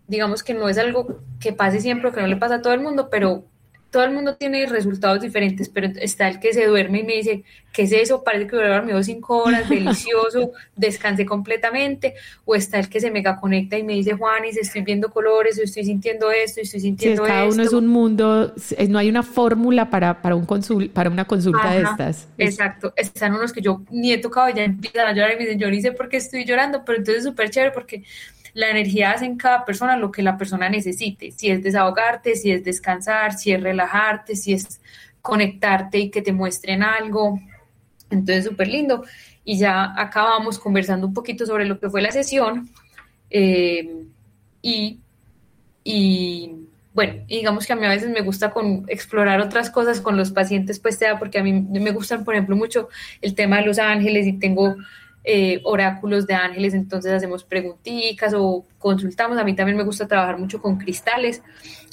digamos que no es algo que pase siempre que no le pasa a todo el mundo, pero todo el mundo tiene resultados diferentes, pero está el que se duerme y me dice, ¿qué es eso? Parece que hubiera dormido cinco horas, delicioso, descansé completamente. O está el que se mega conecta y me dice, Juanis, estoy viendo colores, estoy sintiendo esto, estoy sintiendo sí, cada uno es un mundo, no hay una fórmula para, para, un consul, para una consulta de estas. Exacto, están unos que yo ni he tocado, ya empiezan a llorar y me dicen, yo ni sé por qué estoy llorando, pero entonces es súper chévere porque la energía hace en cada persona lo que la persona necesite, si es desahogarte, si es descansar, si es relajarte, si es conectarte y que te muestren algo. Entonces, súper lindo. Y ya acabamos conversando un poquito sobre lo que fue la sesión. Eh, y, bueno, digamos que a mí a veces me gusta con, explorar otras cosas con los pacientes, pues, porque a mí me gustan, por ejemplo, mucho el tema de los ángeles y tengo eh, oráculos de ángeles, entonces hacemos preguntitas o consultamos. A mí también me gusta trabajar mucho con cristales,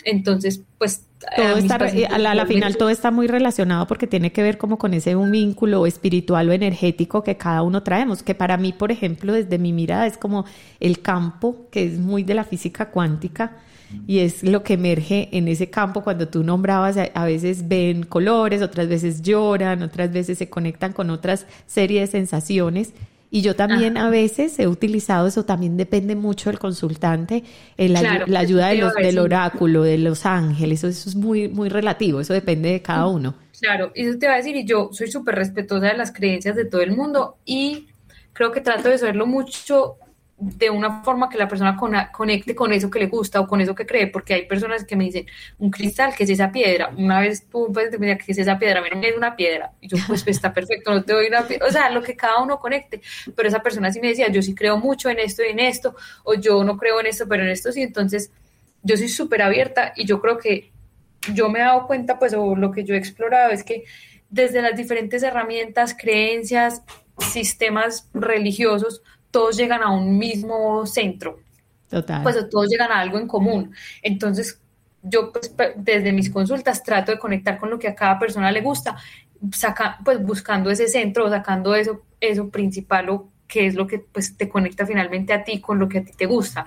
entonces pues... Todo está, a la, final todo está muy relacionado porque tiene que ver como con ese un vínculo espiritual o energético que cada uno traemos, que para mí, por ejemplo, desde mi mirada es como el campo, que es muy de la física cuántica, y es lo que emerge en ese campo cuando tú nombrabas, a veces ven colores, otras veces lloran, otras veces se conectan con otras serie de sensaciones y yo también a veces he utilizado eso, también depende mucho del consultante, la, ayuda de los, del oráculo, de los ángeles, eso, es muy, muy relativo, eso depende de cada uno. Claro, y eso te va a decir, y yo soy súper respetuosa de las creencias de todo el mundo y creo que trato de saberlo mucho de una forma que la persona conecte con eso que le gusta o con eso que cree, porque hay personas que me dicen, un cristal, ¿qué es esa piedra? Una vez tú puedes decir, ¿qué es esa piedra? A mí no me es una piedra. Y yo, pues, pues está perfecto, no te doy una piedra. O sea, lo que cada uno conecte. Pero esa persona sí me decía, yo sí creo mucho en esto y en esto, o yo no creo en esto, pero en esto sí. Entonces, yo soy súper abierta y yo creo que yo me he dado cuenta, pues, o lo que yo he explorado es que desde las diferentes herramientas, creencias, sistemas religiosos, todos llegan a un mismo centro. Total. Pues todos llegan a algo en común. Entonces, yo pues, desde mis consultas trato de conectar con lo que a cada persona le gusta, saca, pues buscando ese centro, sacando eso, eso principal o que es lo que pues te conecta finalmente a ti con lo que a ti te gusta.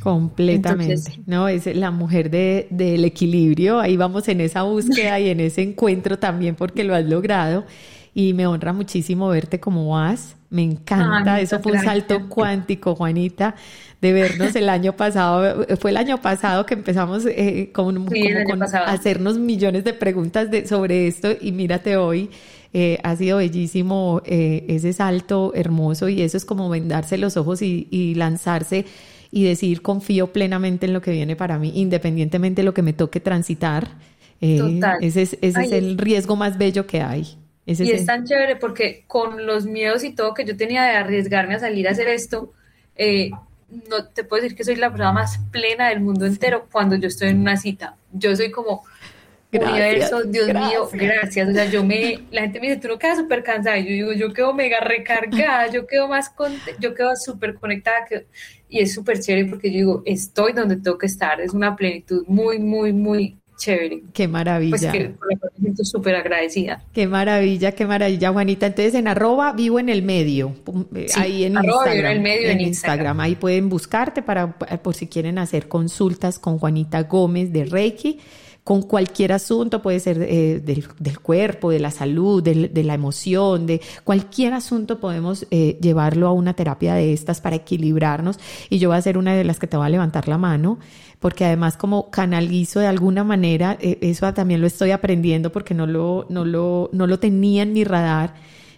Completamente, ¿no? Es la mujer de, del equilibrio, ahí vamos en esa búsqueda y en ese encuentro también porque lo has logrado y me honra muchísimo verte como vas. Me encanta, eso fue un salto cuántico, Juanita, de vernos el año pasado. Fue el año pasado que empezamos eh, con, hacernos millones de preguntas de, sobre esto y mírate hoy. Eh, ha sido bellísimo eh, ese salto hermoso y eso es como vendarse los ojos y, lanzarse y decir confío plenamente en lo que viene para mí, independientemente de lo que me toque transitar. Ese es, ese es el riesgo más bello que hay y es tan chévere porque con los miedos y todo que yo tenía de arriesgarme a salir a hacer esto, eh, no te puedo decir que soy la persona más plena del mundo entero cuando yo estoy en una cita. Yo soy como, universo, Dios mío, gracias. O sea, yo me, la gente me dice, tú no quedas súper cansada. Y yo digo, yo quedo mega recargada, yo quedo más, con, yo quedo súper conectada. y es súper chévere porque yo digo, estoy donde tengo que estar. Es una plenitud muy, muy, muy chévere. Qué maravilla. Pues que me siento súper agradecida. Qué maravilla, qué maravilla, Juanita. Entonces en arroba vivo en el medio, eh, ahí en Instagram. en el medio en, Instagram. Ahí pueden buscarte para por si quieren hacer consultas con Juanita Gómez de Reiki con cualquier asunto, puede ser eh, del, cuerpo, de la salud, de, la emoción, de cualquier asunto podemos eh, llevarlo a una terapia de estas para equilibrarnos. Y yo voy a ser una de las que te va a levantar la mano porque además como canalizo de alguna manera, eh, eso también lo estoy aprendiendo porque no lo, no lo, no lo tenía en mi radar.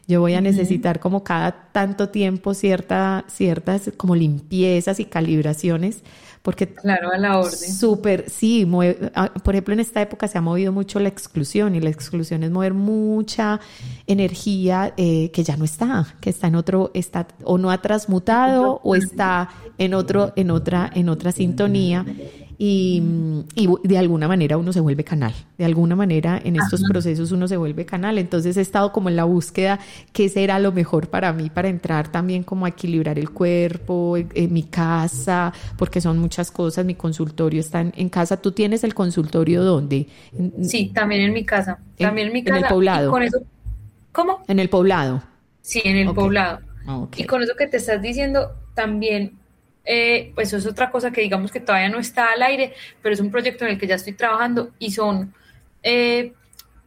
Yo voy a necesitar como cada tanto tiempo cierta, ciertas como limpiezas y calibraciones porque claro, a la orden. Súper, sí, ah, por ejemplo, en esta época se ha movido mucho la exclusión y la exclusión es mover mucha energía eh, que ya no está, que está en otro, está o no ha transmutado o está en otro, en otra, en otra sintonía y, de alguna manera uno se vuelve canal, de alguna manera en estos procesos uno se vuelve canal, entonces he estado como en la búsqueda qué será lo mejor para mí para entrar también como a equilibrar el cuerpo, en, mi casa, porque son muchas cosas, mi consultorio está en, casa, ¿tú tienes el consultorio dónde? Sí, también en mi casa, también en, mi casa. En el poblado. ¿Cómo? En el poblado. Sí, en el poblado. Y con eso que te estás diciendo, también eh, pues eso es otra cosa que digamos que todavía no está al aire, pero es un proyecto en el que ya estoy trabajando y son eh,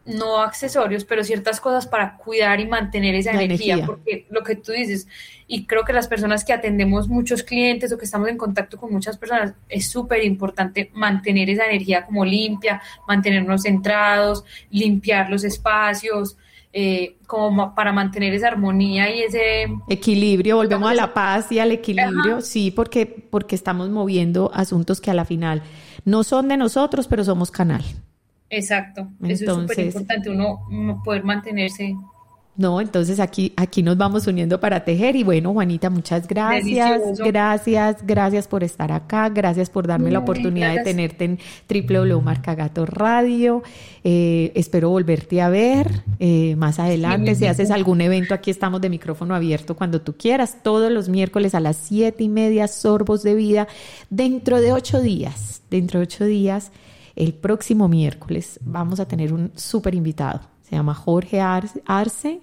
no accesorios, pero ciertas cosas para cuidar y mantener esa energía, porque lo que tú dices, y creo que las personas que atendemos muchos clientes o que estamos en contacto con muchas personas, es súper importante mantener esa energía como limpia, mantenernos centrados, limpiar los espacios, eh, como para mantener esa armonía y ese equilibrio, volvemos a la paz y al equilibrio, sí, porque, porque estamos moviendo asuntos que a la final no son de nosotros, pero somos canal. Exacto, eso es súper importante, uno poder mantenerse ¿no? Entonces aquí, aquí nos vamos uniendo para tejer y bueno, Juanita, muchas gracias, gracias, gracias por estar acá, gracias por darme la oportunidad de tenerte en www.marcagato Radio. Eh, espero volverte a ver eh, más adelante. si haces algún evento, aquí estamos de micrófono abierto cuando tú quieras. Todos los miércoles a las siete y media, sorbos de vida. Dentro de ocho días, dentro de ocho días, el próximo miércoles, vamos a tener un súper invitado. Se llama Jorge Arce,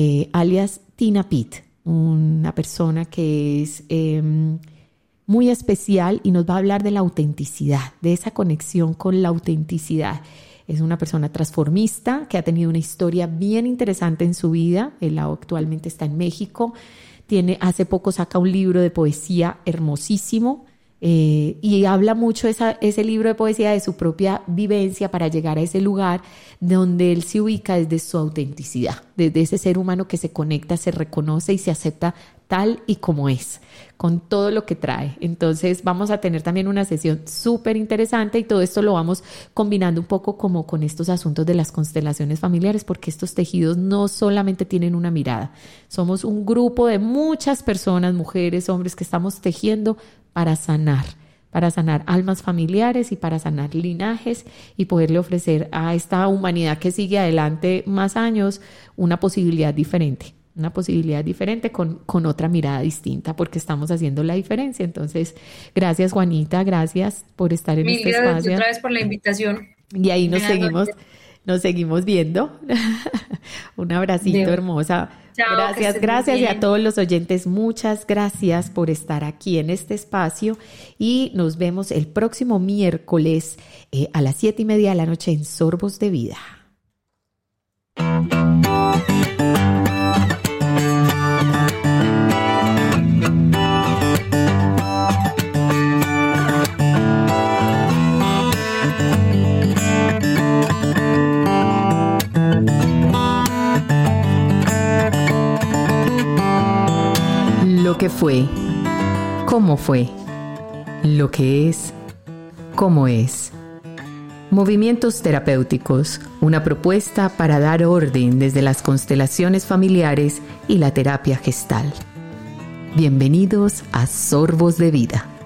eh, alias Tina Pitt, una persona que es em, muy especial y nos va a hablar de la autenticidad, de esa conexión con la autenticidad. Es una persona transformista que ha tenido una historia bien interesante en su vida. Él actualmente está en México. Tiene, hace poco saca un libro de poesía hermosísimo. Eh, y habla mucho ese libro de poesía de su propia vivencia para llegar a ese lugar donde él se ubica desde su autenticidad, desde ese ser humano que se conecta, se reconoce y se acepta tal y como es, con todo lo que trae. Entonces vamos a tener también una sesión súper interesante y todo esto lo vamos combinando un poco como con estos asuntos de las constelaciones familiares, porque estos tejidos no solamente tienen una mirada, somos un grupo de muchas personas, mujeres, hombres, que estamos tejiendo para sanar para sanar almas familiares y para sanar linajes y poderle ofrecer a esta humanidad que sigue adelante más años una posibilidad diferente una posibilidad diferente con, con otra mirada distinta porque estamos haciendo la diferencia. Entonces, gracias Juanita, gracias por estar en Mil este gracias espacio. otra vez por la invitación. Y ahí nos seguimos, nos seguimos viendo. Un abracito hermosa. Gracias, gracias y a todos los oyentes, muchas gracias por estar aquí en este espacio y nos vemos el próximo miércoles eh, a las siete y media de la noche en Sorbos de Vida. Que fue, cómo fue, lo que es, cómo es. Movimientos terapéuticos, una propuesta para dar orden desde las constelaciones familiares y la terapia gestal. Bienvenidos a Sorbos de Vida.